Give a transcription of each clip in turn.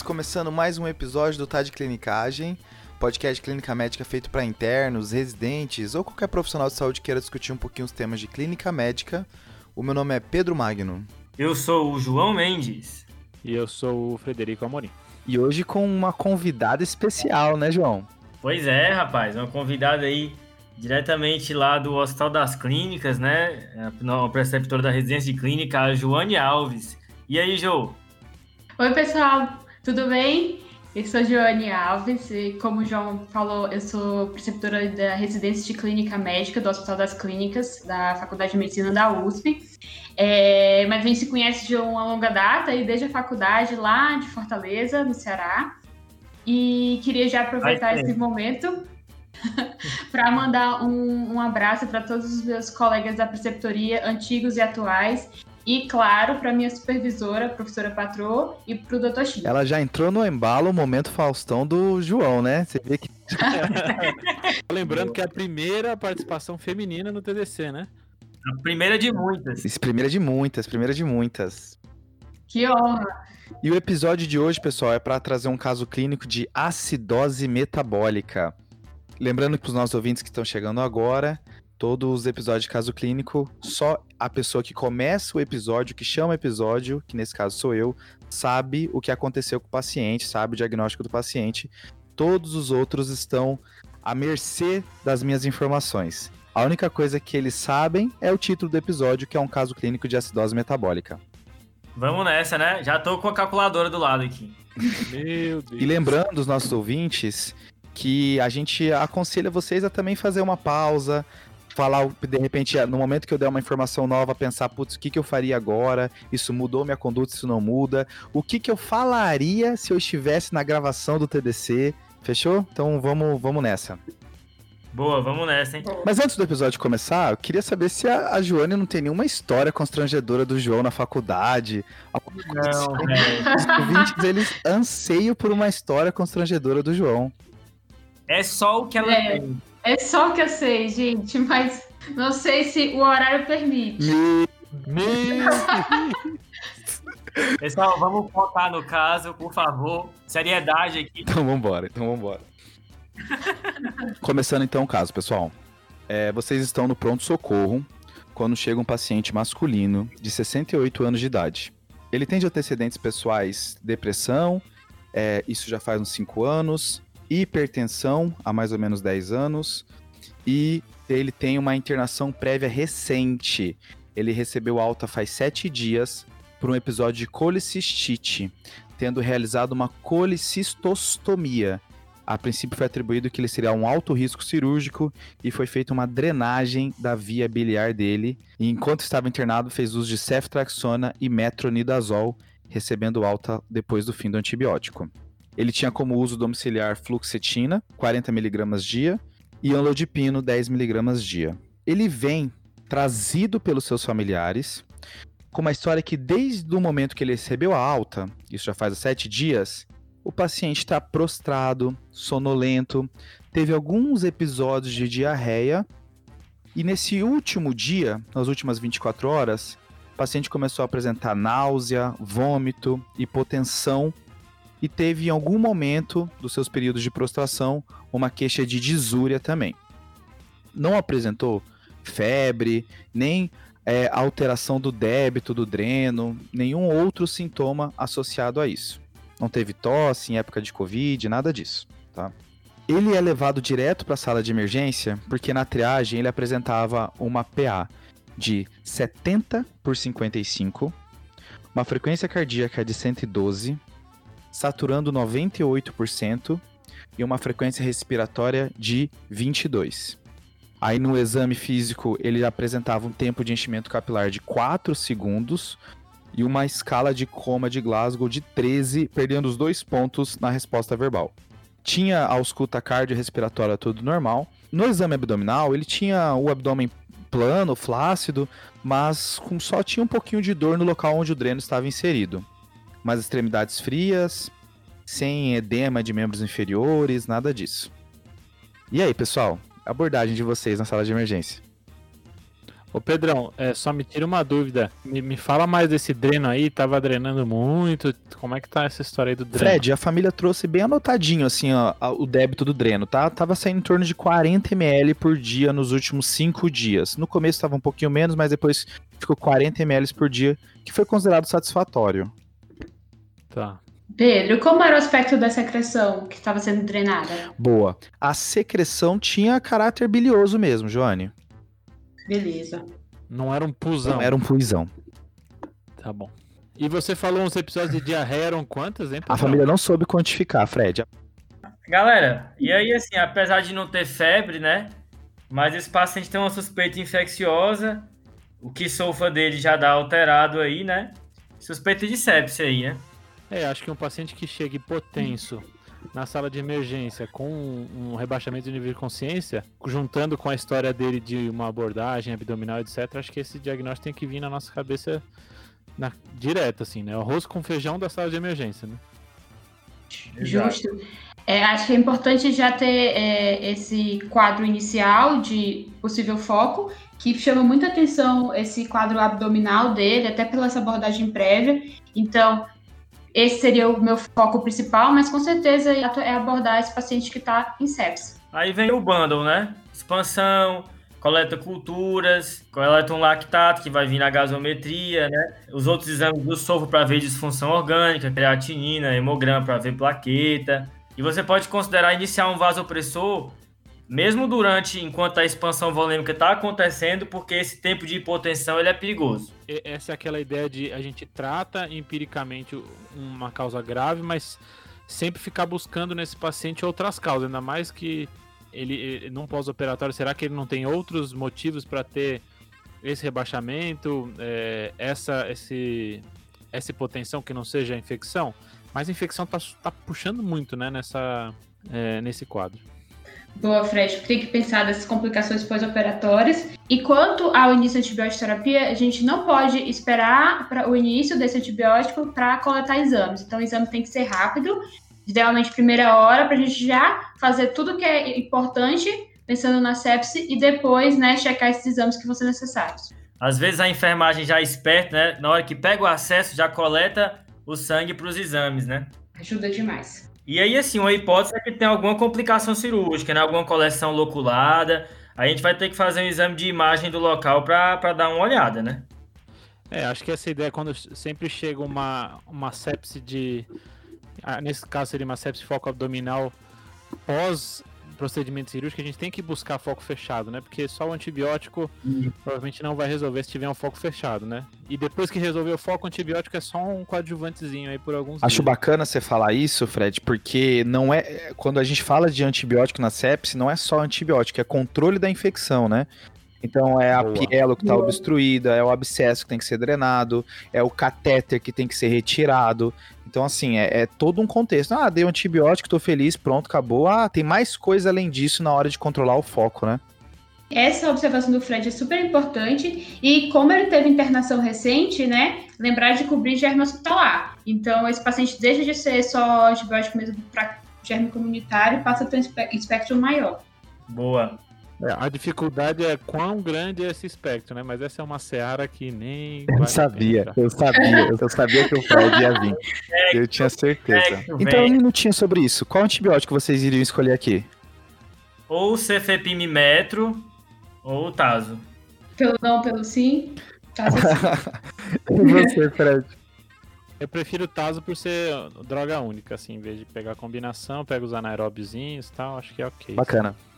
ouvintes, começando mais um episódio do Tá de Clinicagem, podcast de clínica médica feito para internos, residentes ou qualquer profissional de saúde queira discutir um pouquinho os temas de clínica médica. O meu nome é Pedro Magno. Eu sou o João Mendes. E eu sou o Frederico Amorim. E hoje com uma convidada especial, né, João? Pois é, rapaz, uma convidada aí diretamente lá do Hospital das Clínicas, né? A preceptora da residência de clínica, a Joane Alves. E aí, Jo? Oi, pessoal, tudo bem? Eu sou Joane Alves e, como o João falou, eu sou preceptora da residência de clínica médica do Hospital das Clínicas, da Faculdade de Medicina da USP. É, mas a gente se conhece de uma longa data e desde a faculdade lá de Fortaleza, no Ceará. E queria já aproveitar esse momento para mandar um, um abraço para todos os meus colegas da preceptoria, antigos e atuais, e, claro, para minha supervisora, professora Patrô, e para o doutor Chico. Ela já entrou no embalo, o momento Faustão do João, né? Você vê que. Lembrando que é a primeira participação feminina no TDC, né? A primeira de muitas. Primeira de muitas, primeira de muitas. Que honra! E o episódio de hoje, pessoal, é para trazer um caso clínico de acidose metabólica. Lembrando para os nossos ouvintes que estão chegando agora, todos os episódios de caso clínico, só a pessoa que começa o episódio, que chama o episódio, que nesse caso sou eu, sabe o que aconteceu com o paciente, sabe o diagnóstico do paciente. Todos os outros estão à mercê das minhas informações. A única coisa que eles sabem é o título do episódio, que é um caso clínico de acidose metabólica. Vamos nessa, né? Já tô com a calculadora do lado aqui. Meu Deus. E lembrando os nossos ouvintes que a gente aconselha vocês a também fazer uma pausa, falar, de repente, no momento que eu der uma informação nova, pensar, putz, o que, que eu faria agora? Isso mudou minha conduta, isso não muda? O que, que eu falaria se eu estivesse na gravação do TDC? Fechou? Então vamos, vamos nessa. Boa, vamos nessa, hein? Mas antes do episódio começar, eu queria saber se a, a Joane não tem nenhuma história constrangedora do João na faculdade. Não, assim. Os ouvintes, eles anseiam por uma história constrangedora do João. É só o que ela é. tem. É só o que eu sei, gente, mas não sei se o horário permite. Pessoal, vamos focar no caso, por favor. Seriedade aqui. Então vambora, então vambora. Começando então o caso, pessoal. É, vocês estão no pronto-socorro quando chega um paciente masculino de 68 anos de idade. Ele tem de antecedentes pessoais depressão, é, isso já faz uns 5 anos, hipertensão há mais ou menos 10 anos e ele tem uma internação prévia recente. Ele recebeu alta faz 7 dias por um episódio de colicistite, tendo realizado uma colicistostomia. A princípio foi atribuído que ele seria um alto risco cirúrgico e foi feita uma drenagem da via biliar dele. E enquanto estava internado, fez uso de ceftraxona e metronidazol, recebendo alta depois do fim do antibiótico. Ele tinha como uso domiciliar fluoxetina, 40mg dia, e anlodipino, 10mg dia. Ele vem trazido pelos seus familiares, com uma história que desde o momento que ele recebeu a alta, isso já faz sete dias, o paciente está prostrado, sonolento, teve alguns episódios de diarreia, e nesse último dia, nas últimas 24 horas, o paciente começou a apresentar náusea, vômito, hipotensão e teve em algum momento dos seus períodos de prostração uma queixa de disúria também. Não apresentou febre, nem é, alteração do débito do dreno, nenhum outro sintoma associado a isso. Não teve tosse em época de Covid, nada disso. Tá? Ele é levado direto para a sala de emergência porque na triagem ele apresentava uma PA de 70 por 55, uma frequência cardíaca de 112, saturando 98% e uma frequência respiratória de 22. Aí no exame físico ele apresentava um tempo de enchimento capilar de 4 segundos e uma escala de coma de Glasgow de 13, perdendo os dois pontos na resposta verbal. Tinha a ausculta cardiorrespiratória tudo normal. No exame abdominal, ele tinha o abdômen plano, flácido, mas com só tinha um pouquinho de dor no local onde o dreno estava inserido umas extremidades frias, sem edema de membros inferiores, nada disso. E aí, pessoal, abordagem de vocês na sala de emergência? Ô Pedrão, é, só me tira uma dúvida. Me, me fala mais desse dreno aí, tava drenando muito. Como é que tá essa história aí do dreno? Fred, a família trouxe bem anotadinho, assim, ó, o débito do dreno, tá? Tava saindo em torno de 40 ml por dia nos últimos cinco dias. No começo tava um pouquinho menos, mas depois ficou 40 ml por dia, que foi considerado satisfatório. Tá. Pedro, como era o aspecto da secreção que estava sendo drenada? Boa. A secreção tinha caráter bilioso mesmo, Joane. Beleza. Não era um pusão. Não era um puizão. Tá bom. E você falou uns episódios de diarreia, eram quantas, hein? A família não soube quantificar, Fred. Galera, e aí assim, apesar de não ter febre, né? Mas esse paciente tem uma suspeita infecciosa, o que sofa dele já dá alterado aí, né? Suspeita de sepse aí, né? É, acho que um paciente que chega hipotenso na sala de emergência com um rebaixamento de nível de consciência, juntando com a história dele de uma abordagem abdominal, etc., acho que esse diagnóstico tem que vir na nossa cabeça na, direto, assim, né? O arroz com feijão da sala de emergência, né? Justo. É, acho que é importante já ter é, esse quadro inicial de possível foco, que chama muita atenção esse quadro abdominal dele, até pela essa abordagem prévia. Então, esse seria o meu foco principal, mas com certeza é abordar esse paciente que está em sepsis. Aí vem o bundle, né? Expansão, coleta culturas, coleta um lactato que vai vir na gasometria, né? Os outros exames do sofro para ver disfunção orgânica, creatinina, hemograma para ver plaqueta. E você pode considerar iniciar um vasopressor mesmo durante, enquanto a expansão volêmica está acontecendo, porque esse tempo de hipotensão ele é perigoso. Essa é aquela ideia de a gente trata empiricamente uma causa grave, mas sempre ficar buscando nesse paciente outras causas, ainda mais que ele, num pós-operatório, será que ele não tem outros motivos para ter esse rebaixamento, é, essa, esse, essa hipotensão que não seja infecção? Mas a infecção tá, tá puxando muito, né, nessa, é, nesse quadro. Boa, Fred. Tem que pensar nessas complicações pós-operatórias. E quanto ao início da antibiótico terapia, a gente não pode esperar para o início desse antibiótico para coletar exames. Então, o exame tem que ser rápido, idealmente primeira hora, para a gente já fazer tudo que é importante, pensando na sepse, e depois, né, checar esses exames que vão ser necessários. Às vezes a enfermagem já é esperta, né? Na hora que pega o acesso, já coleta o sangue para os exames, né? Ajuda demais. E aí, assim, uma hipótese é que tem alguma complicação cirúrgica, né? Alguma coleção loculada. A gente vai ter que fazer um exame de imagem do local para dar uma olhada, né? É, acho que essa ideia é quando sempre chega uma, uma sepse de. ah, nesse caso seria uma sepse foco abdominal pós procedimento cirúrgico, a gente tem que buscar foco fechado, né? Porque só o antibiótico provavelmente não vai resolver se tiver um foco fechado, né? E depois que resolver o foco, o antibiótico é só um coadjuvantezinho aí por alguns Acho dias. bacana você falar isso, Fred, porque não é. Quando a gente fala de antibiótico na sepse, não é só antibiótico, é controle da infecção, né? Então é a Boa. pielo que está obstruída, é o abscesso que tem que ser drenado, é o catéter que tem que ser retirado. Então, assim, é, é todo um contexto. Ah, dei um antibiótico, tô feliz, pronto, acabou. Ah, tem mais coisa além disso na hora de controlar o foco, né? Essa observação do Fred é super importante e como ele teve internação recente, né, lembrar de cobrir germe hospitalar. Então, esse paciente deixa de ser só antibiótico mesmo para germe comunitário e passa a ter um espe- espectro maior. Boa. É, a dificuldade é quão grande é esse espectro, né? Mas essa é uma seara que nem. Eu sabia, eu sabia, eu sabia que o Fred ia vir. Eu tinha certeza. Sexo, Então, um vem. minutinho sobre isso. Qual antibiótico vocês iriam escolher aqui? Ou cefepimimetro ou o taso. Pelo não, pelo sim, tá assim. E você, Fred? Eu prefiro o Taso por ser droga única, assim, em vez de pegar combinação, pega os anaeróbiozinhos e tal, acho que é ok. Bacana. Mas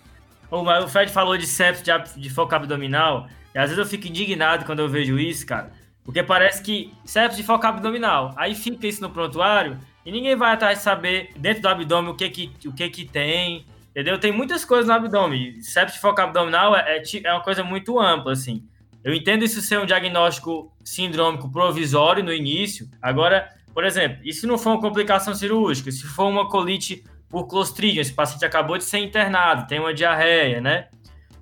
o Fred falou de sepsis de, de foco abdominal, e às vezes eu fico indignado quando eu vejo isso, cara. Porque parece que sepsis de foco abdominal, aí fica isso no prontuário, e ninguém vai atrás de saber dentro do abdômen o que que, o que, que tem, entendeu? Tem muitas coisas no abdômen. Sepsis de foco abdominal é, é, é uma coisa muito ampla, assim. Eu entendo isso ser um diagnóstico sindrômico provisório no início. Agora, por exemplo, e se não for uma complicação cirúrgica, se for uma colite por Clostridium, esse paciente acabou de ser internado, tem uma diarreia, né?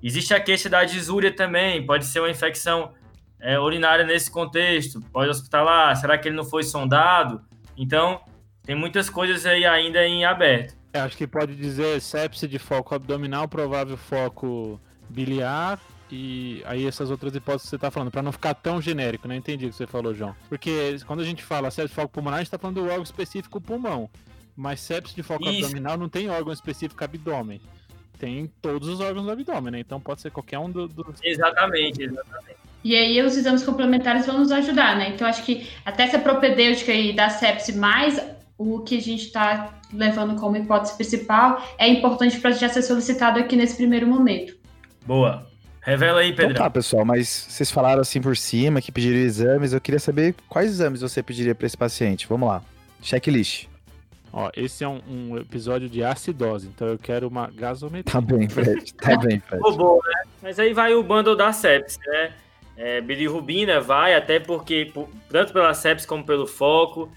Existe a queixa da disúria também, pode ser uma infecção é, urinária nesse contexto, pode hospitalar, será que ele não foi sondado? Então, tem muitas coisas aí ainda em aberto. É, acho que pode dizer sepse de foco abdominal, provável foco biliar e aí essas outras hipóteses que você tá falando, para não ficar tão genérico, né? Entendi o que você falou, João. Porque quando a gente fala sepsis de foco pulmonar, a gente tá falando do órgão específico pulmão. Mas sepsis de foco Isso. abdominal não tem órgão específico abdômen. Tem todos os órgãos do abdômen, né? Então pode ser qualquer um do- dos. Exatamente, exatamente. E aí os exames complementares vão nos ajudar, né? Então acho que até essa propedêutica aí da sepse mais o que a gente está levando como hipótese principal é importante para já ser solicitado aqui nesse primeiro momento. Boa. Revela aí, Então Pedrão. tá, pessoal, mas vocês falaram assim por cima que pediram exames. Eu queria saber quais exames você pediria para esse paciente. Vamos lá. Checklist. Ó, esse é um, um episódio de acidose, então eu quero uma gasometria. Tá bem, Fred. Tá bem, Fred. Boa, né? Mas aí vai o bundle da sepsis, né? É, bilirrubina vai, até porque, por- tanto pela sepsis como pelo foco,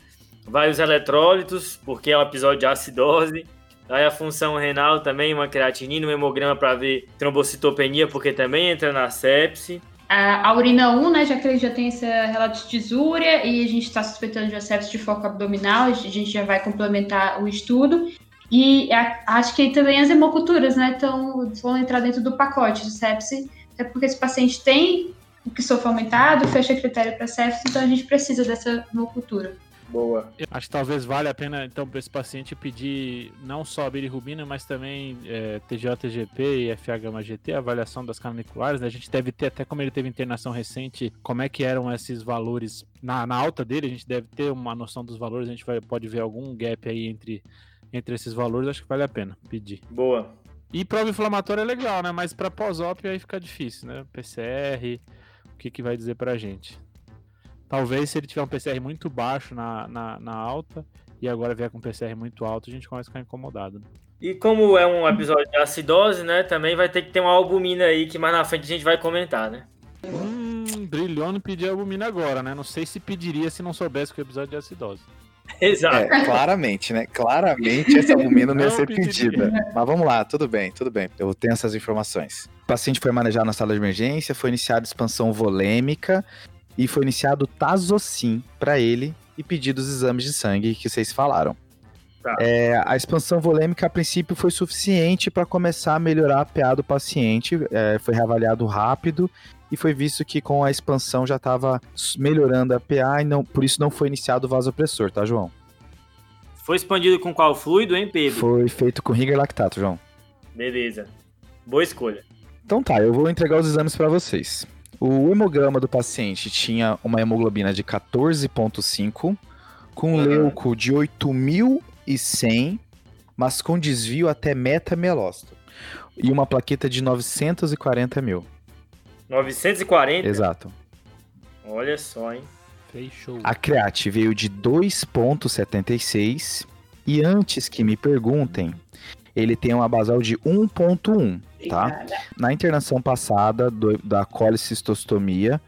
vai os eletrólitos, porque é um episódio de acidose, vai a função renal também, uma creatinina, um hemograma para ver trombocitopenia, porque também entra na sepse. A, urina 1, né, já que ele já tem esse relato de disúria e a gente está suspeitando de sepsis de foco abdominal, a gente já vai complementar o estudo. E a- acho que também as hemoculturas, né, então vão entrar dentro do pacote de sepse, até porque esse paciente tem o que sofre aumentado, fecha critério para sepsis, então a gente precisa dessa hemocultura. Boa. Eu Acho que talvez valha a pena, então, para esse paciente pedir não só a bilirrubina, mas também é, TGO-TGP e FH-GT, a avaliação das canaliculares. Né? A gente deve ter, até como ele teve internação recente, como é que eram esses valores na, na alta dele, a gente deve ter uma noção dos valores, a gente vai, pode ver algum gap aí entre, entre esses valores, acho que vale a pena pedir. Boa. E prova inflamatória é legal, né? Mas para pós-op aí fica difícil, né? PCR, o que, que vai dizer pra gente? Talvez se ele tiver um PCR muito baixo na, na, na alta e agora vier com um PCR muito alto, a gente começa a ficar incomodado. né? E como é um episódio de acidose, né? Também vai ter que ter uma albumina aí, que mais na frente a gente vai comentar, né? Hum, brilhou não pedir albumina agora, né? Não sei se pediria se não soubesse que o episódio é de acidose. Exato. É, claramente, né? Claramente essa albumina não ia ser pediria. pedida. Mas vamos lá, tudo bem, tudo bem. Eu tenho essas informações. O paciente foi manejado na sala de emergência, foi iniciada expansão volêmica e foi iniciado Tazocin para ele e pedido os exames de sangue que vocês falaram. Tá. É, a expansão volêmica, a princípio, foi suficiente para começar a melhorar a PA do paciente. é, foi reavaliado rápido e foi visto que com a expansão já estava melhorando a PA e não, por isso não foi iniciado o vasopressor, tá, João? Foi expandido com qual fluido, hein, Pedro? Foi feito com riga lactato, João. Beleza. Boa escolha. Então tá, eu vou entregar os exames para vocês. O hemograma do paciente tinha uma hemoglobina de 14,5, com um Aham. leuco de 8.100, mas com desvio até metamelóstro. E uma plaqueta de 940 mil. 940? Exato. Olha só, hein? Fechou. A create veio de 2,76. E antes que me perguntem, ele tem uma basal de 1,1. Tá? Na internação passada do- da colicistostomia,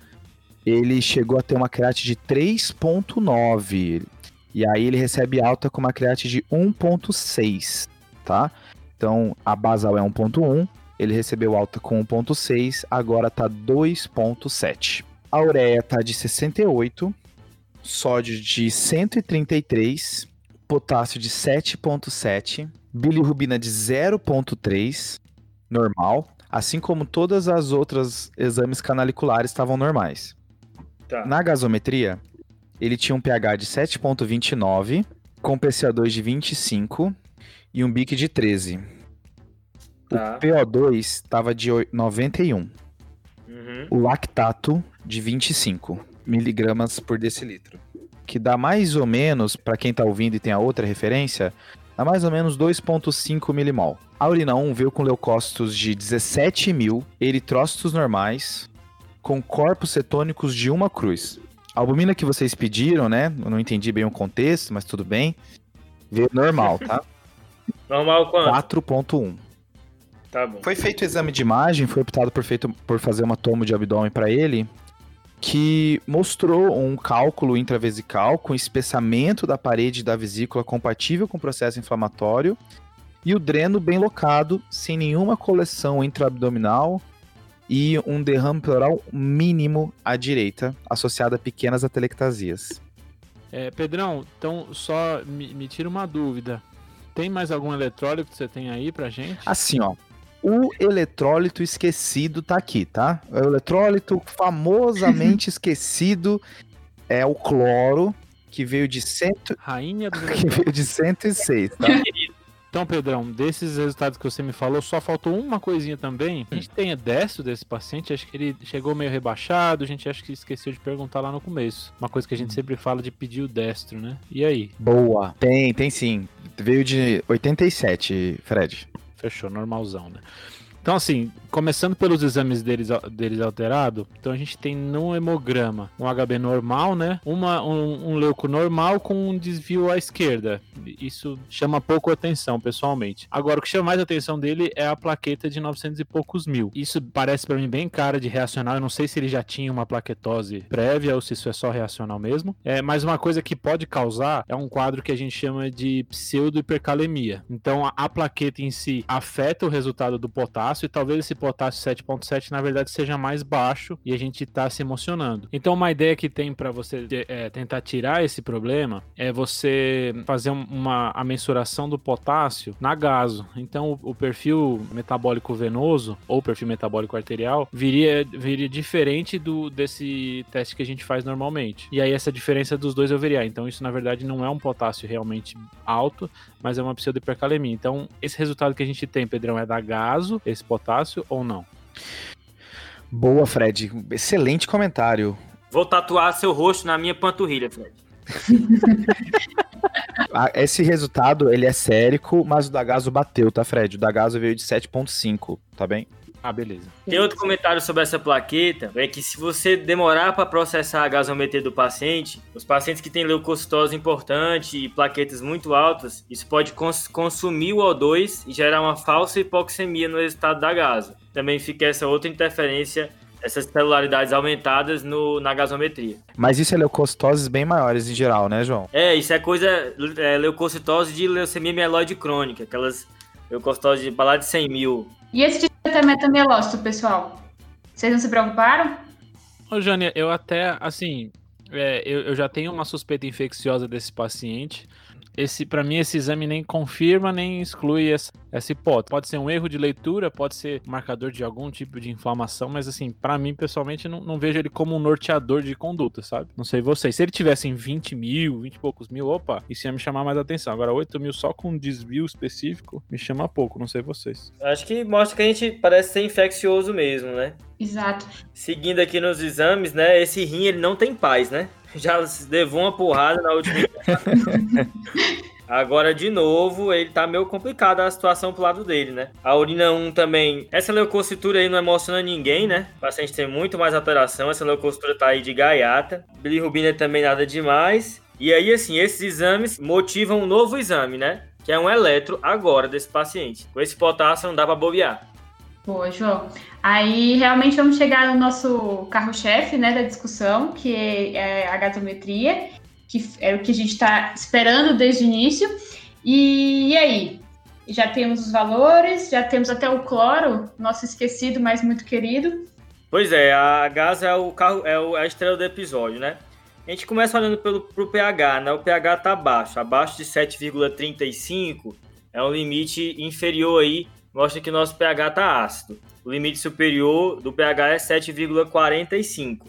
ele chegou a ter uma create de 3.9. E aí ele recebe alta com uma create de 1.6, tá? Então a basal é 1.1, ele recebeu alta com 1.6, agora tá 2.7. A ureia tá de 68, sódio de 133, potássio de 7.7, bilirrubina de 0.3, normal, assim como todas as outras exames canaliculares estavam normais. Tá. Na gasometria, ele tinha um pH de 7.29, com PCO2 de 25 e um BIC de 13. Tá. O PO2 estava de oi- 91. Uhum. O lactato de 25 miligramas por decilitro. Que dá mais ou menos, para quem tá ouvindo e tem a outra referência, dá mais ou menos 2,5 milimol. A urina 1 veio com leucócitos de 17 mil, eritrócitos normais, com corpos cetônicos de uma cruz. A albumina que vocês pediram, né? Eu não entendi bem o contexto, mas tudo bem. Veio normal, tá? Normal quanto? 4.1. Tá bom. Foi feito o exame de imagem, foi optado por, feito, por fazer uma tomo de abdômen para ele, que mostrou um cálculo intravesical com espessamento da parede da vesícula compatível com o processo inflamatório e o dreno bem locado, sem nenhuma coleção intraabdominal e um derrame pleural mínimo à direita, associado a pequenas atelectasias. É, Pedrão, então só me, me tira uma dúvida. Tem mais algum eletrólito que você tem aí pra gente? Assim, ó. O eletrólito esquecido tá aqui, tá? O eletrólito famosamente esquecido é o cloro, que veio de cento... Rainha do que veio de 106, tá? Então, Pedrão, desses resultados que você me falou, só faltou uma coisinha também. A gente tem destro desse paciente, acho que ele chegou meio rebaixado, a gente acha que esqueceu de perguntar lá no começo. Uma coisa que a gente sempre fala de pedir o destro, né? E aí? Boa. Tem, tem sim. Veio de 87, Fred. Fechou, normalzão, né? Então, assim, começando pelos exames deles, deles alterado, então a gente tem no hemograma um HB normal, né? Uma, um, um leuco normal com um desvio à esquerda. Isso chama pouco atenção, pessoalmente. Agora, o que chama mais atenção dele é a plaqueta de 900 e poucos mil. Isso parece para mim bem cara de reacional. Eu não sei se ele já tinha uma plaquetose prévia ou se isso é só reacional mesmo. É, mas uma coisa que pode causar é um quadro que a gente chama de pseudo-hipercalemia. Então, a, a plaqueta em si afeta o resultado do potássio e talvez esse potássio 7.7 na verdade seja mais baixo e a gente está se emocionando. Então uma ideia que tem para você é, tentar tirar esse problema é você fazer uma a mensuração do potássio na gaso. Então o, o perfil metabólico venoso ou perfil metabólico arterial viria, viria diferente do desse teste que a gente faz normalmente. E aí essa diferença dos dois eu veria. Então isso na verdade não é um potássio realmente alto, mas é uma pseudohipercalemia. Então esse resultado que a gente tem, Pedrão, é da gaso, esse potássio ou não? Boa, Fred. Excelente comentário. Vou tatuar seu rosto na minha panturrilha, Fred. Ah, esse resultado, ele é sérico, mas o da Gaso bateu, tá, Fred? O da Gaso veio de 7.5, tá bem? Ah, beleza. Tem outro comentário sobre essa plaqueta, é que se você demorar para processar a gasometria do paciente, os pacientes que têm leucocitose importante e plaquetas muito altas, isso pode cons consumir o O2 e gerar uma falsa hipoxemia no resultado da gaso. Também fica essa outra interferência essas celularidades aumentadas no, na gasometria. Mas isso é leucocitoses bem maiores em geral, né, João? É, isso é coisa é, leucocitose de leucemia mieloide crônica, aquelas leucocitoses de lá de 100 mil. E esse de metamelócito, pessoal? Vocês não se preocuparam? Ô, Jânia, eu até, assim, é, eu, eu já tenho uma suspeita infecciosa desse paciente. Esse, para mim, esse exame nem confirma nem exclui essa, essa hipótese. Pode ser um erro de leitura, pode ser marcador de algum tipo de inflamação, mas assim, para mim, pessoalmente, não, não, vejo ele como um norteador de conduta, sabe? Não sei vocês. Se ele tivesse em 20 mil, 20 e poucos mil, opa, isso ia me chamar mais atenção. Agora, 8 mil só com um desvio específico, me chama pouco, não sei vocês. Acho que mostra que a gente parece ser infeccioso mesmo, né? Exato. Seguindo aqui nos exames, né? Esse rim, ele não tem paz, né? Já levou uma porrada na última. Agora, de novo, ele tá meio complicado a situação pro lado dele, né? A urina 1 também. Essa leucocitura aí não emociona ninguém, né? O paciente tem muito mais alteração. Essa leucocitura tá aí de gaiata. Bilirrubina também nada demais. E aí, assim, esses exames motivam um novo exame, né? Que é um eletro agora desse paciente. Com esse potássio não dá pra bobear. Boa, João. Aí realmente vamos chegar no nosso carro-chefe né, da discussão, que é a gasometria, que é o que a gente está esperando desde o início. E, e, aí? Já temos os valores, já temos até o cloro, nosso esquecido, mas muito querido. Pois é, a gás é o carro, é, é a estrela do episódio, né? A gente começa olhando pelo pro pH, né? O pH está baixo, abaixo de 7,35 é um limite inferior aí mostra que nosso pH está ácido. O limite superior do pH é 7,45.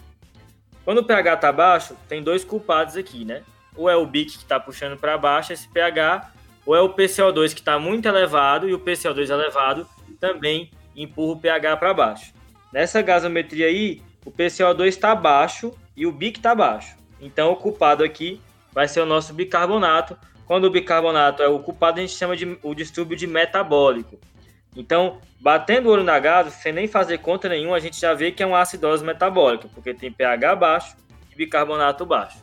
Quando o pH está baixo, tem dois culpados aqui, né? Ou é o BIC que está puxando para baixo esse pH, ou é o PCO2 que está muito elevado e o PCO2 elevado também empurra o pH para baixo. Nessa gasometria aí, o PCO2 está baixo e o BIC está baixo. Então o culpado aqui vai ser o nosso bicarbonato. Quando o bicarbonato é o culpado, a gente chama de o distúrbio de metabólico. Então, batendo o olho na gado, sem nem fazer conta nenhuma, a gente já vê que é uma acidose metabólica, porque tem pH baixo e bicarbonato baixo.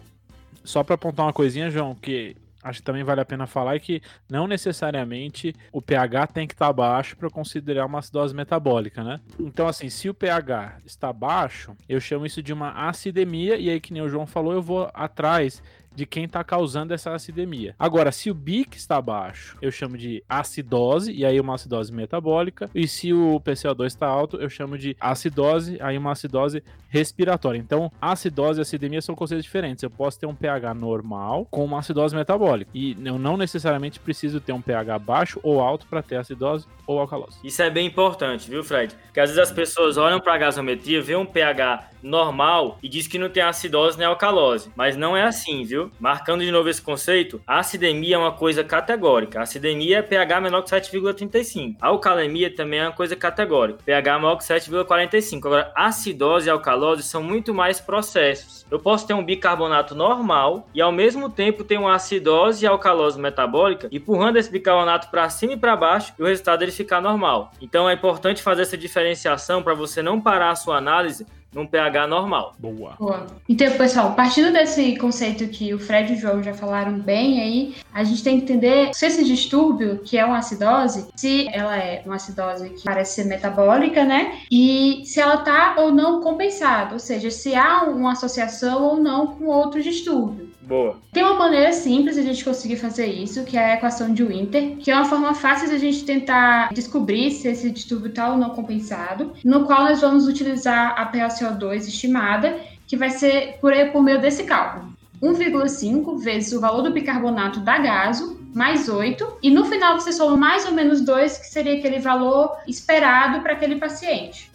Só para apontar uma coisinha, João, que acho que também vale a pena falar é que não necessariamente o pH tem que estar tá baixo para considerar uma acidose metabólica, né? Então, assim, se o pH está baixo, eu chamo isso de uma acidemia, e aí, que nem o João falou, eu vou atrás de quem está causando essa acidemia. Agora, se o BIC está baixo, eu chamo de acidose, e aí uma acidose metabólica. E se o PCO2 está alto, eu chamo de acidose, aí uma acidose respiratória. Então, acidose e acidemia são conceitos diferentes. Eu posso ter um pH normal com uma acidose metabólica. E eu não necessariamente preciso ter um pH baixo ou alto para ter acidose ou alcalose. Isso é bem importante, viu, Fred? Porque às vezes as pessoas olham para a gasometria, vê um pH normal e diz que não tem acidose nem alcalose. Mas não é assim, viu? Marcando de novo esse conceito, a acidemia é uma coisa categórica. A acidemia é pH menor que 7,35. A alcalemia também é uma coisa categórica. pH maior que 7,45. Agora, acidose e alcalose são muito mais processos. Eu posso ter um bicarbonato normal e ao mesmo tempo ter uma acidose e alcalose metabólica, empurrando esse bicarbonato para cima e para baixo e o resultado ele ficar normal. Então é importante fazer essa diferenciação para você não parar a sua análise num pH normal. Boa. Boa. Então, pessoal, partindo desse conceito que o Fred e o João já falaram bem aí, a gente tem que entender se esse distúrbio, que é uma acidose, se ela é uma acidose que parece ser metabólica, né? E se ela tá ou não compensada, ou seja, se há uma associação ou não com outro distúrbio. Boa. Tem uma maneira simples de a gente conseguir fazer isso, que é a equação de Winter, que é uma forma fácil de a gente tentar descobrir se esse distúrbio está ou não compensado, no qual nós vamos utilizar a PaCO2 estimada, que vai ser por, por meio desse cálculo. 1,5 vezes o valor do bicarbonato da gaso, mais 8, e no final você soma mais ou menos 2, que seria aquele valor esperado para aquele paciente.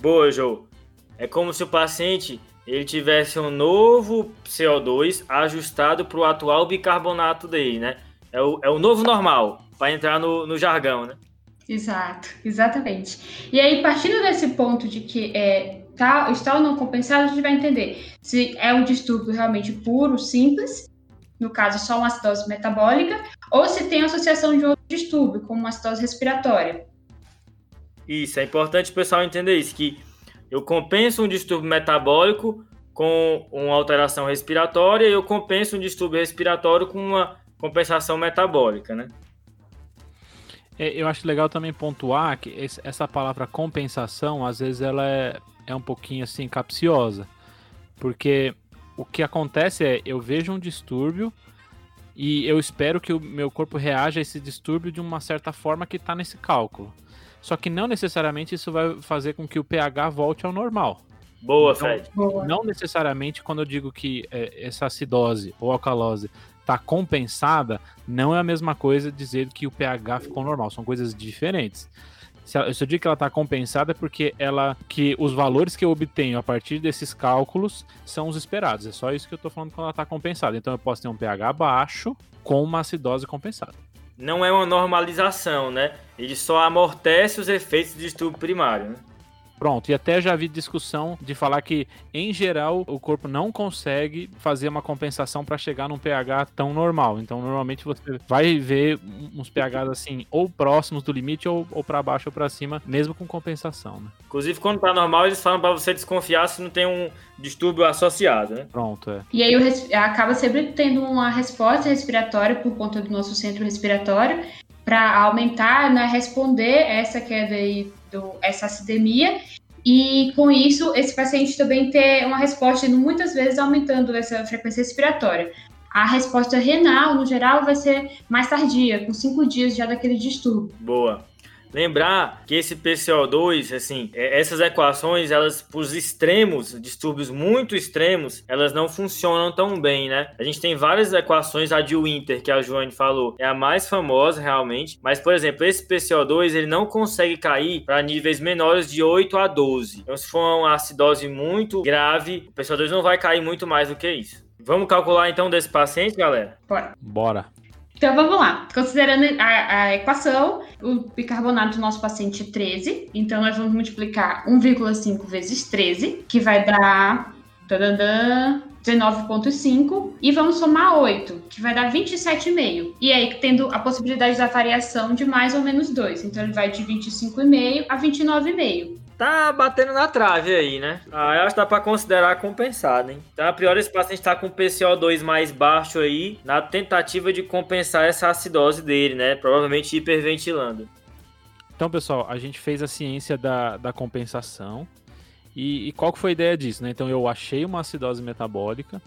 Boa, Joe. É como se o paciente ele tivesse um novo CO2 ajustado para o atual bicarbonato dele, né? É o, é o novo normal, para entrar no, no jargão, né? Exato, exatamente. E aí, partindo desse ponto de que é, tá, está ou não compensado, a gente vai entender se é um distúrbio realmente puro, simples, no caso só uma acidose metabólica, ou se tem associação de outro distúrbio, como uma acidose respiratória. Isso, é importante o pessoal entender isso, que eu compenso um distúrbio metabólico com uma alteração respiratória e eu compenso um distúrbio respiratório com uma compensação metabólica, né? É, eu acho legal também pontuar que essa palavra compensação, às vezes ela é, é um pouquinho assim capciosa, porque o que acontece é eu vejo um distúrbio e eu espero que o meu corpo reaja a esse distúrbio de uma certa forma que está nesse cálculo. Só que não necessariamente isso vai fazer com que o pH volte ao normal. Boa, então, Fred. Não necessariamente quando eu digo que é, essa acidose ou alcalose está compensada, não é a mesma coisa dizer que o pH ficou normal. São coisas diferentes. Se, ela, se eu digo que ela está compensada é porque ela que os valores que eu obtenho a partir desses cálculos são os esperados. É só isso que eu estou falando quando ela está compensada. Então eu posso ter um pH baixo com uma acidose compensada não é uma normalização, né? Ele só amortece os efeitos do distúrbio primário. Né? Pronto, e até já vi discussão de falar que, em geral, o corpo não consegue fazer uma compensação para chegar num pH tão normal. Então, normalmente você vai ver uns pHs assim, ou próximos do limite, ou, ou para baixo ou para cima, mesmo com compensação. Né? Inclusive, quando tá normal, eles falam para você desconfiar se não tem um distúrbio associado, né? Pronto, é. E aí acaba sempre tendo uma resposta respiratória por conta do nosso centro respiratório para aumentar, né, responder essa queda aí do, essa acidemia e com isso esse paciente também ter uma resposta muitas vezes aumentando essa frequência respiratória. A resposta renal, no geral, vai ser mais tardia, com cinco dias já daquele distúrbio. Boa. Lembrar que esse PCO2, assim, é, essas equações, elas, para os extremos, distúrbios muito extremos, elas não funcionam tão bem, né? A gente tem várias equações, a de Winter, que a Joane falou, é a mais famosa realmente, mas, por exemplo, esse PCO2, ele não consegue cair para níveis menores de 8 a 12. Então, se for uma acidose muito grave, o PCO2 não vai cair muito mais do que isso. Vamos calcular então desse paciente, galera? Bora. Bora. Então vamos lá. Considerando a, a, equação, o bicarbonato do nosso paciente é 13. Então nós vamos multiplicar 1,5 vezes 13, que vai dar 19,5. E vamos somar 8, que vai dar 27,5. E aí, tendo a possibilidade da variação de mais ou menos 2. Então ele vai de 25,5 a 29,5 tá batendo na trave aí, né? Ah, eu acho que dá pra considerar compensado, hein? Então, a priori, esse paciente tá com PCO2 mais baixo aí, na tentativa de compensar essa acidose dele, né? Provavelmente hiperventilando. Então, pessoal, a gente fez a ciência da, da compensação. E, e qual que foi a ideia disso, né? Então, eu achei uma acidose metabólica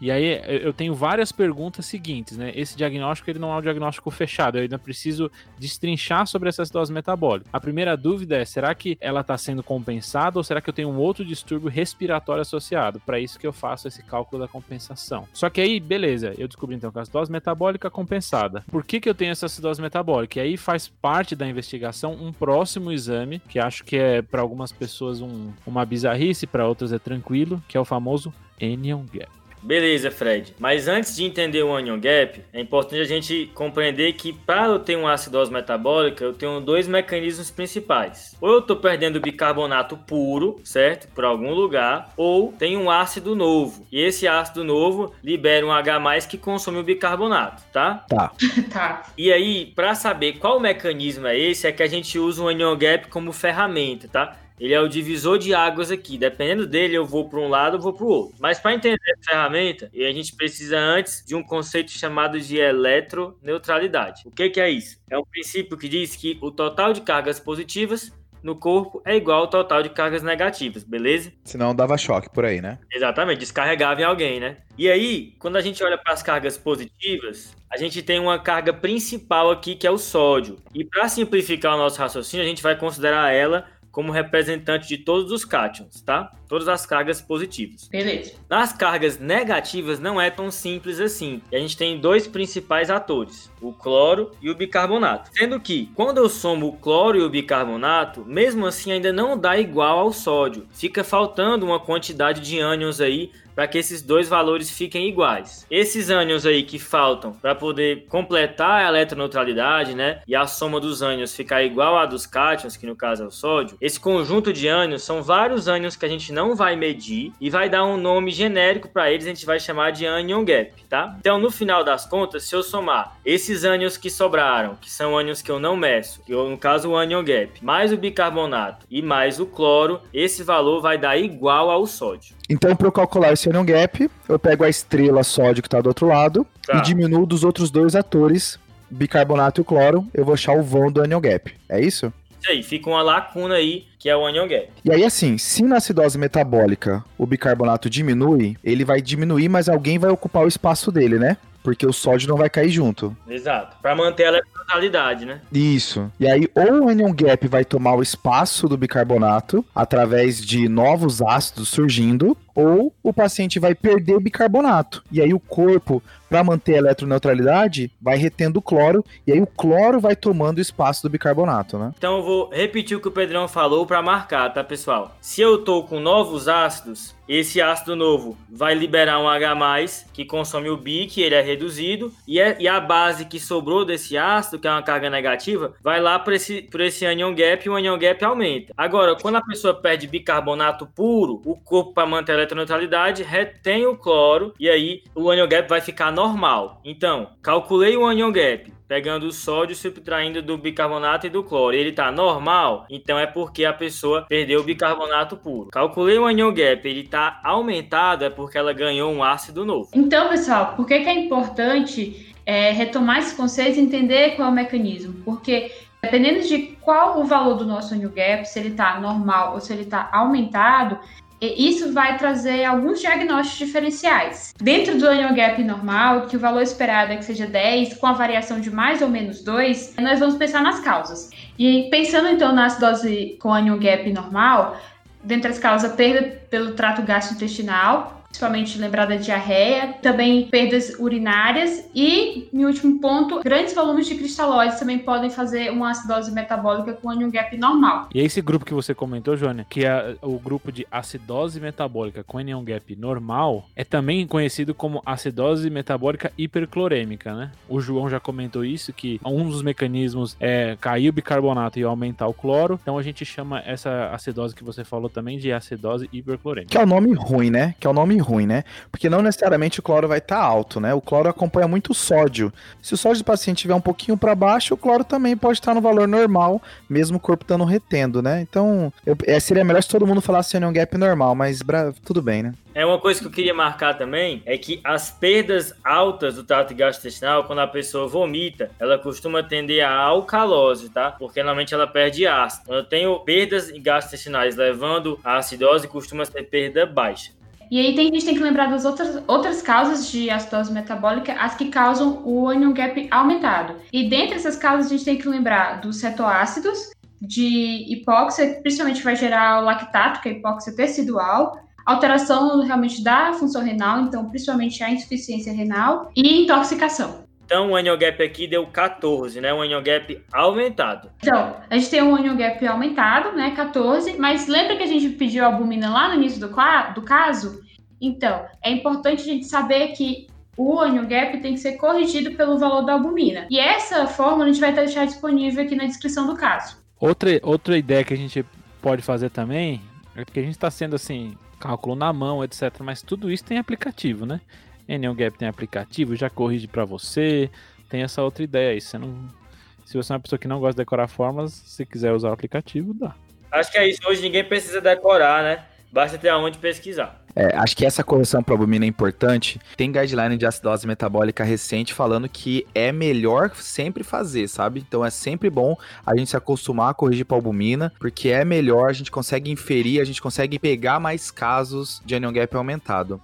E aí eu tenho várias perguntas seguintes, né? Esse diagnóstico ele não é um diagnóstico fechado, eu ainda preciso destrinchar sobre essa acidose metabólica. A primeira dúvida é: será que ela está sendo compensada ou será que eu tenho um outro distúrbio respiratório associado? Para isso que eu faço esse cálculo da compensação. Só que aí, beleza, eu descobri então que a acidose metabólica compensada. Por que, que eu tenho essa acidose metabólica? E aí faz parte da investigação um próximo exame, que acho que é para algumas pessoas um, uma bizarrice, para outras é tranquilo, que é o famoso Anion Gap. Beleza, Fred. Mas antes de entender o anion gap, é importante a gente compreender que para eu ter uma acidose metabólica, eu tenho dois mecanismos principais. Ou eu estou perdendo bicarbonato puro, certo? Por algum lugar, ou tem um ácido novo. E esse ácido novo libera um H+ que consome o bicarbonato, tá? Tá. tá. E aí, para saber qual mecanismo é esse, é que a gente usa o anion gap como ferramenta, tá? Ele é o divisor de águas aqui. Dependendo dele, eu vou para um lado ou vou para o outro. Mas para entender a ferramenta, a gente precisa antes de um conceito chamado de eletroneutralidade. O que, que é isso? É um princípio que diz que o total de cargas positivas no corpo é igual ao total de cargas negativas, beleza? Senão dava choque por aí, né? Exatamente, descarregava em alguém, né? E aí, quando a gente olha para as cargas positivas, a gente tem uma carga principal aqui que é o sódio. E para simplificar o nosso raciocínio, a gente vai considerar ela como representante de todos os cátions, tá? Todas as cargas positivas. Beleza. Nas cargas negativas não é tão simples assim. E a gente tem dois principais atores, o cloro e o bicarbonato. Sendo que, quando eu somo o cloro e o bicarbonato, mesmo assim ainda não dá igual ao sódio. Fica faltando uma quantidade de ânions aí para que esses dois valores fiquem iguais. Esses ânions aí que faltam para poder completar a eletroneutralidade, né, e a soma dos ânions ficar igual à dos cátions, que no caso é o sódio, esse conjunto de ânions são vários ânions que a gente não vai medir e vai dar um nome genérico para eles, a gente vai chamar de anion gap, tá? Então, no final das contas, se eu somar esses ânions que sobraram, que são ânions que eu não meço, que eu, no caso o anion gap, mais o bicarbonato e mais o cloro, esse valor vai dar igual ao sódio. Então, para eu calcular esse anion gap, eu pego a estrela sódio que está do outro lado Tá. e diminuo dos outros dois atores, bicarbonato e o cloro, eu vou achar o vão do anion gap. É isso? Isso aí, fica uma lacuna aí, que é o anion gap. E aí, assim, se na acidose metabólica o bicarbonato diminui, ele vai diminuir, mas alguém vai ocupar o espaço dele, né? Porque o sódio não vai cair junto. Exato. Para manter a eletroneutralidade, né? Isso. E aí, ou o anion gap vai tomar o espaço do bicarbonato através de novos ácidos surgindo, ou o paciente vai perder bicarbonato. E aí, o corpo, para manter a eletroneutralidade, vai retendo o cloro, e aí o cloro vai tomando o espaço do bicarbonato, né? Então eu vou repetir o que o Pedrão falou para marcar, tá, pessoal? Se eu tô com novos ácidos, esse ácido novo vai liberar um H+, que consome o bi, que ele é reduzido, e, é- e a base que sobrou desse ácido, que é uma carga negativa, vai lá para esse, por esse anion gap e o anion gap aumenta. Agora, quando a pessoa perde bicarbonato puro, o corpo, para manter a eletroneutralidade, retém o cloro, e aí o anion gap vai ficar normal. Então, calculei o anion gap, pegando o sódio subtraindo do bicarbonato e do cloro, ele tá normal, então é porque a pessoa perdeu o bicarbonato puro. Calculei o anion gap, ele tá aumentado, é porque ela ganhou um ácido novo. Então, pessoal, por que, que é importante é, retomar esses conceitos e entender qual é o mecanismo? Porque dependendo de qual o valor do nosso anion gap, se ele está normal ou se ele está aumentado, isso vai trazer alguns diagnósticos diferenciais. Dentro do anion gap normal, que o valor esperado é que seja 10, com a variação de mais ou menos 2, nós vamos pensar nas causas. E pensando então na acidose com anion gap normal, dentre as causas, perda pelo trato gastrointestinal, principalmente lembrada da diarreia, também perdas urinárias e, em último ponto, grandes volumes de cristalóides também podem fazer uma acidose metabólica com anion gap normal. E esse grupo que você comentou, Joânia, que é o grupo de acidose metabólica com anion gap normal, é também conhecido como acidose metabólica hiperclorêmica, né? O João já comentou isso, que um dos mecanismos é cair o bicarbonato e aumentar o cloro, então a gente chama essa acidose que você falou também de acidose hiperclorêmica. Que é o nome ruim, né? Que é o nome ruim, né? Porque não necessariamente o cloro vai estar alto, né? O cloro acompanha muito o sódio. Se o sódio do paciente estiver um pouquinho para baixo, o cloro também pode estar no valor normal, mesmo o corpo estando retendo, né? Então, eu- é, seria melhor se todo mundo falasse anion gap normal, mas tudo bem, né? É uma coisa que eu queria marcar também é que as perdas altas do trato gastrointestinal, quando a pessoa vomita, ela costuma tender a alcalose, tá? Porque normalmente ela perde ácido. Quando eu tenho perdas gastrointestinais levando a acidose, costuma ser perda baixa. E aí tem, a gente tem que lembrar das outras, outras causas de acidose metabólica, as que causam o anion gap aumentado. E dentre essas causas, a gente tem que lembrar dos cetoácidos, de hipóxia, principalmente vai gerar o lactato, que é a hipóxia tecidual, alteração realmente da função renal, então principalmente a insuficiência renal e intoxicação. Então o annual gap aqui deu 14, né? Um annual gap aumentado. Então, a gente tem um annual gap aumentado, né? 14, mas lembra que a gente pediu a albumina lá no início do, do caso? Então, é importante a gente saber que o annual gap tem que ser corrigido pelo valor da albumina. E essa fórmula a gente vai deixar disponível aqui na descrição do caso. Outra, outra ideia que a gente pode fazer também é que a gente está sendo assim, cálculo na mão, etc. Mas tudo isso tem aplicativo, né? Enion Gap tem aplicativo, já corrige para você. Tem essa outra ideia aí. Você não, se você é uma pessoa que não gosta de decorar fórmulas, se quiser usar o aplicativo, dá. Acho que é isso. Hoje ninguém precisa decorar, né? Basta ter aonde pesquisar. É, acho que essa correção para albumina é importante. Tem guideline de acidose metabólica recente falando que é melhor sempre fazer, sabe? Então é sempre bom a gente se acostumar a corrigir para albumina, porque é melhor, a gente consegue inferir, a gente consegue pegar mais casos de anion gap aumentado.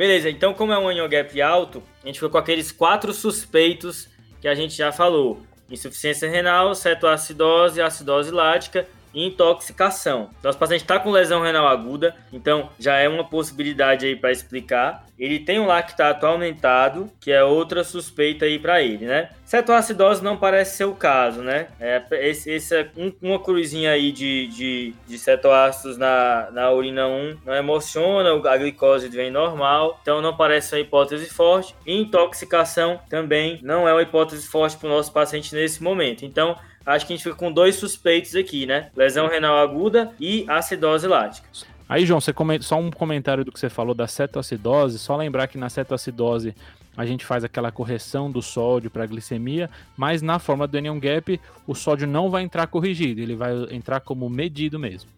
Beleza, então como é um anion gap alto, a gente ficou com aqueles quatro suspeitos que a gente já falou. Insuficiência renal, cetoacidose, acidose lática intoxicação. Nosso paciente está com lesão renal aguda, então já é uma possibilidade aí para explicar. Ele tem um lactato aumentado, que é outra suspeita aí para ele, né? Cetoacidose não parece ser o caso, né? É, esse, esse é um, uma cruzinha aí de, de, de cetoácidos na, na urina 1 não emociona, a glicose vem normal, então não parece uma hipótese forte. Intoxicação também não é uma hipótese forte para o nosso paciente nesse momento. Então, acho que a gente fica com dois suspeitos aqui, né? Lesão renal aguda e acidose lática. Aí, João, você comenta, só um comentário do que você falou da cetoacidose. Só lembrar que na cetoacidose a gente faz aquela correção do sódio para glicemia, mas na forma do anion gap o sódio não vai entrar corrigido, ele vai entrar como medido mesmo.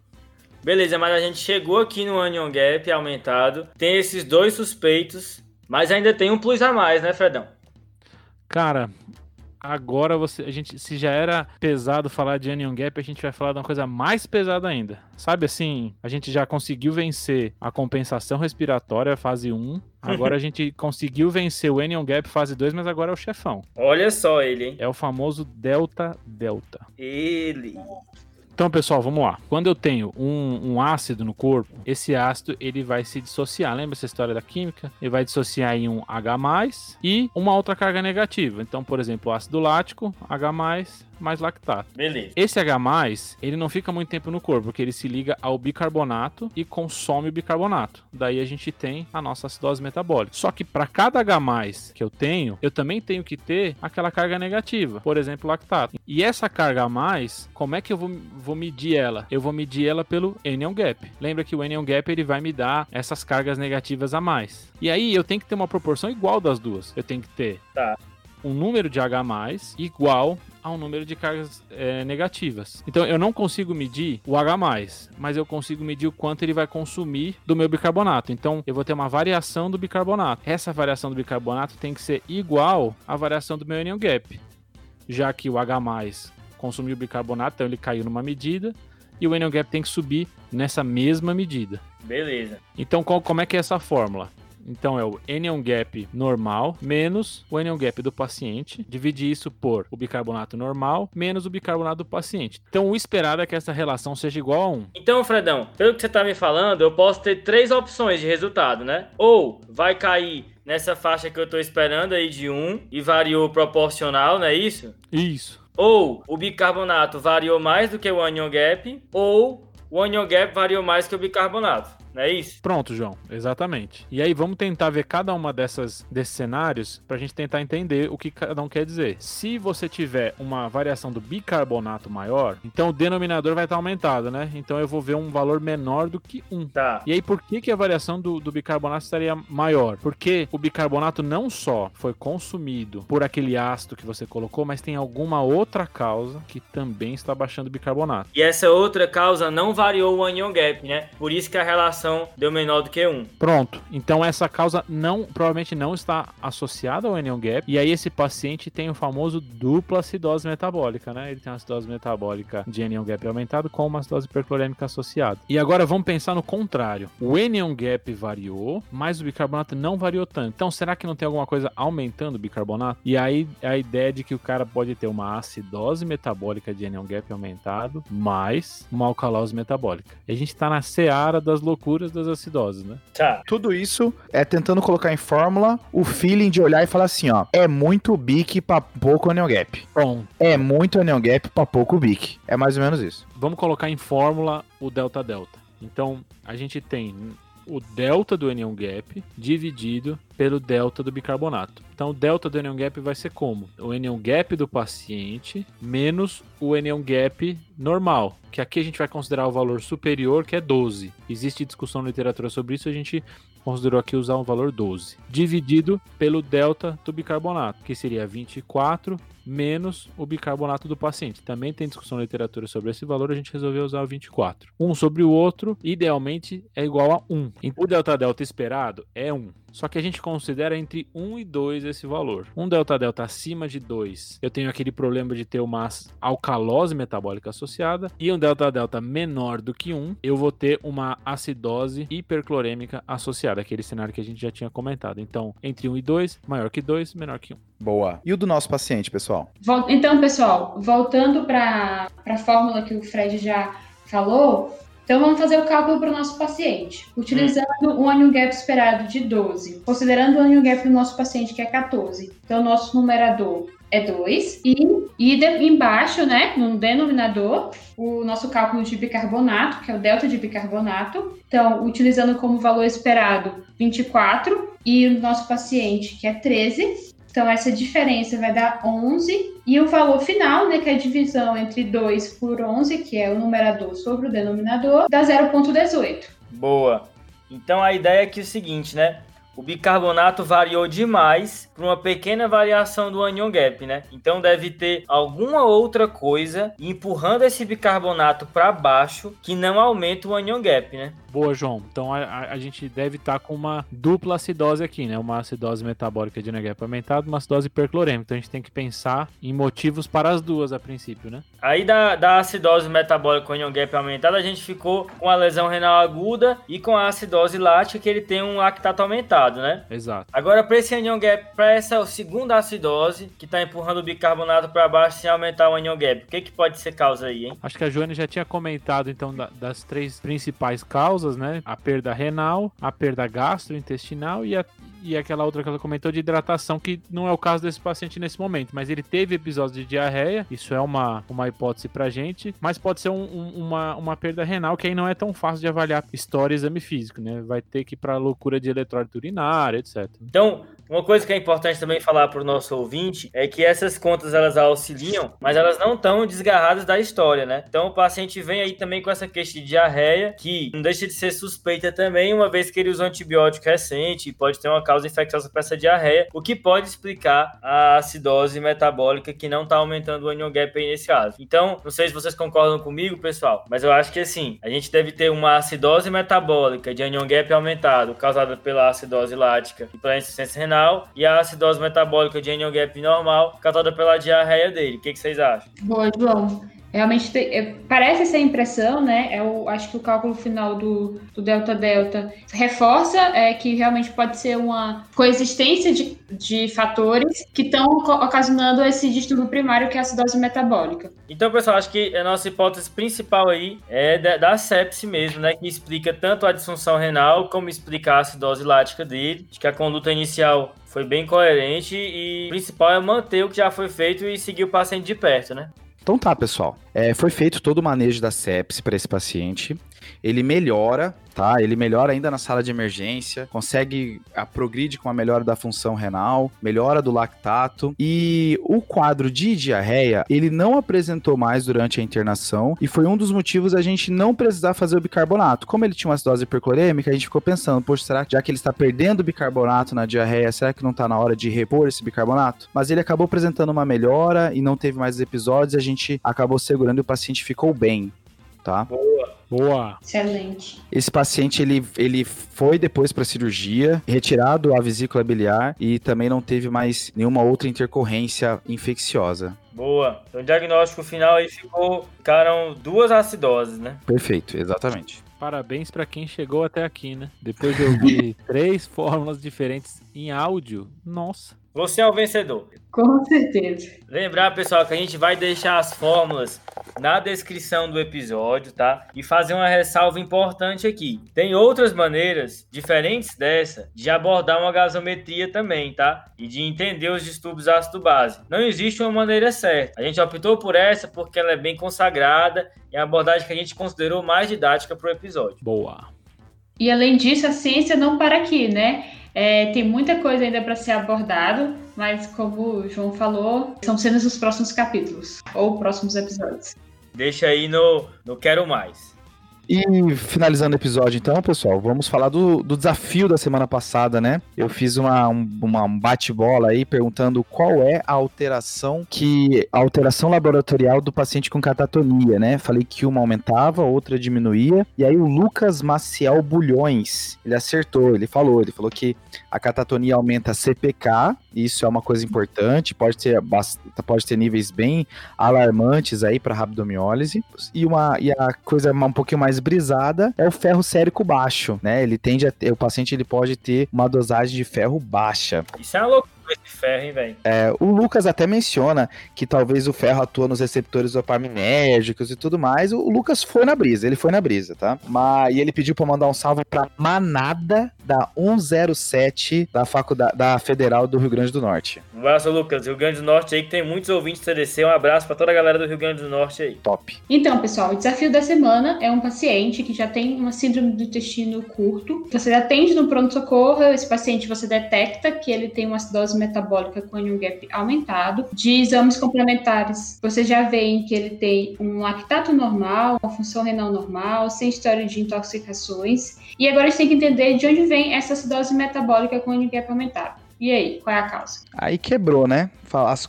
Beleza, mas a gente chegou aqui no anion gap aumentado, tem esses dois suspeitos, mas ainda tem um plus a mais, né, Fredão? Cara, agora você, a gente, se já era pesado falar de Anion Gap, a gente vai falar de uma coisa mais pesada ainda. Sabe assim, a gente já conseguiu vencer a compensação respiratória fase 1. Agora a gente conseguiu vencer o Anion Gap fase 2, mas agora é o chefão. Olha só ele, hein? É o famoso Delta Delta. Ele. Então, pessoal, vamos lá. Quando eu tenho um, um, ácido no corpo, esse ácido ele vai se dissociar. Lembra essa história da química? Ele vai dissociar em um H+, e uma outra carga negativa. Então, por exemplo, o ácido lático, H+, mais lactato. Beleza. Esse H+, ele não fica muito tempo no corpo, porque ele se liga ao bicarbonato e consome o bicarbonato. Daí a gente tem a nossa acidose metabólica. Só que para cada H+, que eu tenho, eu também tenho que ter aquela carga negativa, por exemplo, lactato. E essa carga a mais, como é que eu vou, vou medir ela? Eu vou medir ela pelo anion gap. Lembra que o anion gap ele vai me dar essas cargas negativas a mais. E aí eu tenho que ter uma proporção igual das duas. Eu tenho que ter tá um número de H igual a um número de cargas é, negativas. Então eu não consigo medir o H, mas eu consigo medir o quanto ele vai consumir do meu bicarbonato. Então eu vou ter uma variação do bicarbonato. Essa variação do bicarbonato tem que ser igual à variação do meu anion gap, já que o H consumiu bicarbonato, então ele caiu numa medida. E o anion gap tem que subir nessa mesma medida. Beleza. Então, qual, como é que é essa fórmula? Então é o anion gap normal menos o anion gap do paciente. Divide isso por o bicarbonato normal menos o bicarbonato do paciente. Então o esperado é que essa relação seja igual a 1. Então, Fredão, pelo que você está me falando, eu posso ter três opções de resultado, né? Ou vai cair nessa faixa que eu estou esperando aí de 1 e variou proporcional, não é isso? Isso. Ou o bicarbonato variou mais do que o anion gap, ou o anion gap variou mais que o bicarbonato. Não é isso? Pronto, João, exatamente. E aí vamos tentar ver cada uma dessas desses cenários para a gente tentar entender o que cada um quer dizer. Se você tiver uma variação do bicarbonato maior, então o denominador vai estar aumentado, né? Então eu vou ver um valor menor do que 1. Tá. E aí por que, que a variação do, do bicarbonato estaria maior? Porque o bicarbonato não só foi consumido por aquele ácido que você colocou, mas tem alguma outra causa que também está baixando o bicarbonato. E essa outra causa não variou o anion gap, né? Por isso que a relação deu menor do que 1. Pronto. Então essa causa não provavelmente não está associada ao anion gap. E aí esse paciente tem o famoso dupla acidose metabólica, né? Ele tem uma acidose metabólica de anion gap aumentado com uma acidose hiperclorêmica associada. E agora vamos pensar no contrário. O anion gap variou, mas o bicarbonato não variou tanto. Então será que não tem alguma coisa aumentando o bicarbonato? E aí a ideia de que o cara pode ter uma acidose metabólica de anion gap aumentado, mais uma alcalose metabólica. E a gente tá na seara das loucuras das acidoses, né? Tá. Tudo isso é tentando colocar em fórmula o feeling de olhar e falar assim, ó, é muito bic pra pouco anion gap. Bom, É muito anion gap pra pouco bic. É mais ou menos isso. vamos colocar em fórmula o delta delta. Então, a gente tem o delta do anion gap dividido pelo delta do bicarbonato. Então, o delta do anion gap vai ser como? O anion gap do paciente menos o anion gap normal, que aqui a gente vai considerar o valor superior, que é 12. Existe discussão na literatura sobre isso, a gente considerou aqui usar um valor 12, dividido pelo delta do bicarbonato, que seria 24 menos o bicarbonato do paciente. Também tem discussão na literatura sobre esse valor, a gente resolveu usar o 24. Um sobre o outro, idealmente, é igual a 1. O delta delta esperado é 1. Só que a gente considera entre 1 e 2 esse valor. Um delta delta acima de 2, eu tenho aquele problema de ter uma alcalose metabólica associada. E um delta delta menor do que 1, eu vou ter uma acidose hiperclorêmica associada, aquele cenário que a gente já tinha comentado. Então, entre 1 e 2, maior que 2, menor que 1. Boa. E o do nosso paciente, pessoal? Vol- Então, pessoal, voltando para a fórmula que o Fred já falou, então vamos fazer o cálculo para o nosso paciente. Utilizando um anion gap esperado de 12, considerando o anion gap do nosso paciente que é 14. Então, o nosso numerador é 2 e, e de- embaixo, né, no denominador, o nosso cálculo de bicarbonato, que é o delta de bicarbonato. Então, utilizando como valor esperado 24 e o nosso paciente que é 13, então, essa diferença vai dar 11. E o valor final, né, que é a divisão entre 2 por 11, que é o numerador sobre o denominador, dá 0,18. Boa. Então a ideia é que é o seguinte, né? O bicarbonato variou demais para uma pequena variação do anion gap, né? Então deve ter alguma outra coisa empurrando esse bicarbonato para baixo que não aumenta o anion gap, né? Boa, João. Então a, a- gente deve estar com uma dupla acidose aqui, né? Uma acidose metabólica de NGAP aumentada, uma acidose hiperclorêmica. Então a gente tem que pensar em motivos para as duas a princípio, né? Aí da, da acidose metabólica com anion gap aumentado, a gente ficou com a lesão renal aguda e com a acidose lática que ele tem um lactato aumentado, né? Exato. Agora, para esse anion gap, para essa segunda acidose, que está empurrando o bicarbonato para baixo sem aumentar o anion gap, o que, que pode ser causa aí, hein? Acho que a Joane já tinha comentado, então, da- das três principais causas, né? A perda renal, a perda gastrointestinal e, a, e aquela outra que ela comentou de hidratação, que não é o caso desse paciente nesse momento, mas ele teve episódios de diarreia, isso é uma, uma hipótese pra gente, mas pode ser um- um- uma, uma perda renal, que aí não é tão fácil de avaliar história e exame físico, né? Vai ter que ir pra loucura de eletrólito urinário, etc. Então, uma coisa que é importante também falar para o nosso ouvinte é que essas contas elas auxiliam, mas elas não estão desgarradas da história, né? Então o paciente vem aí também com essa queixa de diarreia, que não deixa de ser suspeita também, uma vez que ele usa um antibiótico recente e pode ter uma causa infecciosa para essa diarreia, o que pode explicar a acidose metabólica que não está aumentando o anion gap aí nesse caso. Então, não sei se vocês concordam comigo, pessoal, mas eu acho que assim, a gente deve ter uma acidose metabólica de anion gap aumentado, causada pela acidose lática e pela insuficiência renal, e a acidose metabólica de anion gap normal, causada pela diarreia dele. O que, que vocês acham? Boa, João. Realmente te- é, parece essa impressão, né? Eu acho que o cálculo final do, do delta-delta reforça é, que realmente pode ser uma coexistência de, de fatores que estão ocasionando esse distúrbio primário que é a acidose metabólica. Então, pessoal, acho que a nossa hipótese principal aí é da, da sepse mesmo, né? Que explica tanto a disfunção renal como explica a acidose lática dele. Que a conduta inicial foi bem coerente e o principal é manter o que já foi feito e seguir o paciente de perto, né? Então tá, pessoal. É, foi feito todo o manejo da sepse para esse paciente. Ele melhora, tá? Ele melhora ainda na sala de emergência, consegue a progride com a melhora da função renal, melhora do lactato e o quadro de diarreia, ele não apresentou mais durante a internação e foi um dos motivos a gente não precisar fazer o bicarbonato. Como ele tinha uma acidose hiperclorêmica, a gente ficou pensando, poxa, será que já que ele está perdendo bicarbonato na diarreia, será que não está na hora de repor esse bicarbonato? Mas ele acabou apresentando uma melhora e não teve mais episódios, a gente acabou segurando e o paciente ficou bem, tá? Boa. Excelente. Esse paciente ele, ele foi depois para cirurgia, retirado a vesícula biliar e também não teve mais nenhuma outra intercorrência infecciosa. Boa. Então o diagnóstico final aí ficou. Ficaram duas acidoses, né? Perfeito, exatamente. Parabéns pra quem chegou até aqui, né? Depois de ouvir três fórmulas diferentes em áudio. Nossa. Você é o vencedor. Com certeza. Lembrar, pessoal, que a gente vai deixar as fórmulas na descrição do episódio, tá? E fazer uma ressalva importante aqui. Tem outras maneiras diferentes dessa de abordar uma gasometria também, tá? E de entender os distúrbios ácido-base. Não existe uma maneira certa. A gente optou por essa porque ela é bem consagrada e é a abordagem que a gente considerou mais didática para o episódio. Boa. E além disso, a ciência não para aqui, né? É, tem muita coisa ainda para ser abordado, mas como o João falou, são cenas dos próximos capítulos ou próximos episódios. Deixa aí no, no Quero Mais. E finalizando o episódio, então, pessoal, vamos falar do, do desafio da semana passada, né? Eu fiz uma, um, uma, um bate-bola aí perguntando qual é a alteração que a alteração laboratorial do paciente com catatonia, né? Falei que uma aumentava, outra diminuía. E aí o Lucas Maciel Bulhões, ele acertou, ele falou, ele falou que a catatonia aumenta CPK, isso é uma coisa importante, pode ter, pode ter níveis bem alarmantes aí para rabdomiólise. E, uma, e a coisa um pouquinho mais brisada é o ferro sérico baixo, né? Ele tende a ter, o paciente ele pode ter uma dosagem de ferro baixa. Isso é uma loucura esse ferro, hein, velho? É, o Lucas até menciona que talvez o ferro atua nos receptores dopaminérgicos e tudo mais. O Lucas foi na brisa, ele foi na brisa, tá? Mas, e ele pediu pra mandar um salve pra Manada da 107 da Faculdade da Federal do Rio Grande do Norte. Um abraço, Lucas. Rio Grande do Norte aí, que tem muitos ouvintes do CDC. Um abraço pra toda a galera do Rio Grande do Norte aí. Top. Então, pessoal, o desafio da semana é um paciente que já tem uma síndrome do intestino curto. Você atende no pronto-socorro, esse paciente você detecta que ele tem uma acidose metabólica com ion gap aumentado. De exames complementares, você já vê que ele tem um lactato normal, uma função renal normal, sem história de intoxicações. E agora a gente tem que entender de onde vem essa acidose metabólica gap aumentado. E aí, qual é a causa? Aí quebrou, né?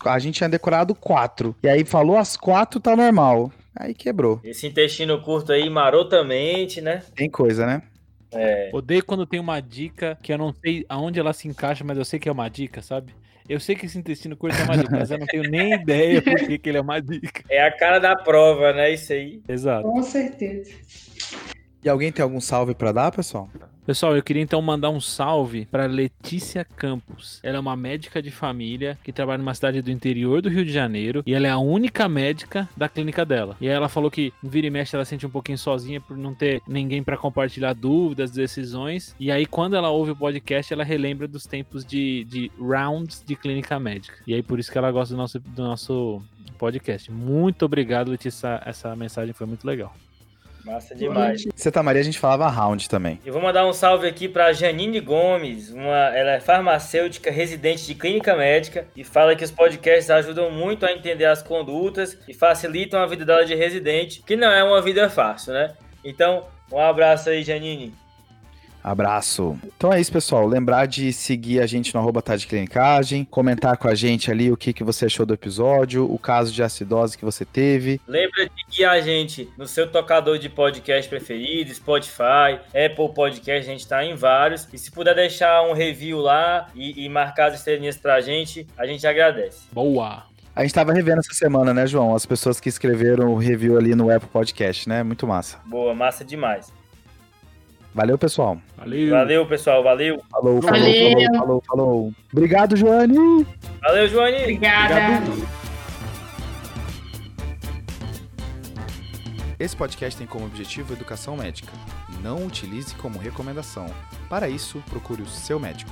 A gente tinha decorado quatro. E aí falou as quatro tá normal. Aí quebrou. Esse intestino curto aí, marotamente, né? Tem coisa, né? É. Odeio quando tem uma dica que eu não sei aonde ela se encaixa, mas eu sei que é uma dica, sabe? Eu sei que esse intestino curto é uma dica, mas eu não tenho nem ideia por que, que ele é uma dica. É a cara da prova, né? Isso aí. Exato. Com certeza. E alguém tem algum salve para dar, pessoal? Pessoal, eu queria então mandar um salve para Letícia Campos. Ela é uma médica de família que trabalha numa cidade do interior do Rio de Janeiro e ela é a única médica da clínica dela. E ela falou que vira e mexe ela sente um pouquinho sozinha por não ter ninguém para compartilhar dúvidas, decisões. E aí quando ela ouve o podcast, ela relembra dos tempos de, de rounds de clínica médica. E aí por isso que ela gosta do nosso, do nosso podcast. Muito obrigado, Letícia. Essa mensagem foi muito legal. Massa demais. Santa Maria a gente falava round também. Eu vou mandar um salve aqui para Janine Gomes, uma, ela é farmacêutica residente de clínica médica e fala que os podcasts ajudam muito a entender as condutas e facilitam a vida dela de residente, que não é uma vida fácil, né? Então, um abraço aí, Janine. Abraço. Então é isso, pessoal. Lembrar de seguir a gente no arroba tá de clinicagem, comentar com a gente ali o que, que você achou do episódio, o caso de acidose que você teve. Lembra de guiar a gente no seu tocador de podcast preferido, Spotify, Apple Podcast, a gente tá em vários. E se puder deixar um review lá e, e marcar as estrelinhas pra gente, a gente agradece. Boa! A gente tava revendo essa semana, né, João? As pessoas que escreveram o review ali no Apple Podcast, né? Muito massa. Boa, massa demais. Valeu, pessoal. Valeu. Valeu, pessoal. Valeu. Falou, falou, Valeu. falou, falou, falou. Obrigado, Joane. Valeu, Joane. Obrigada. Esse podcast tem como objetivo educação médica. Não utilize como recomendação. Para isso, procure o seu médico.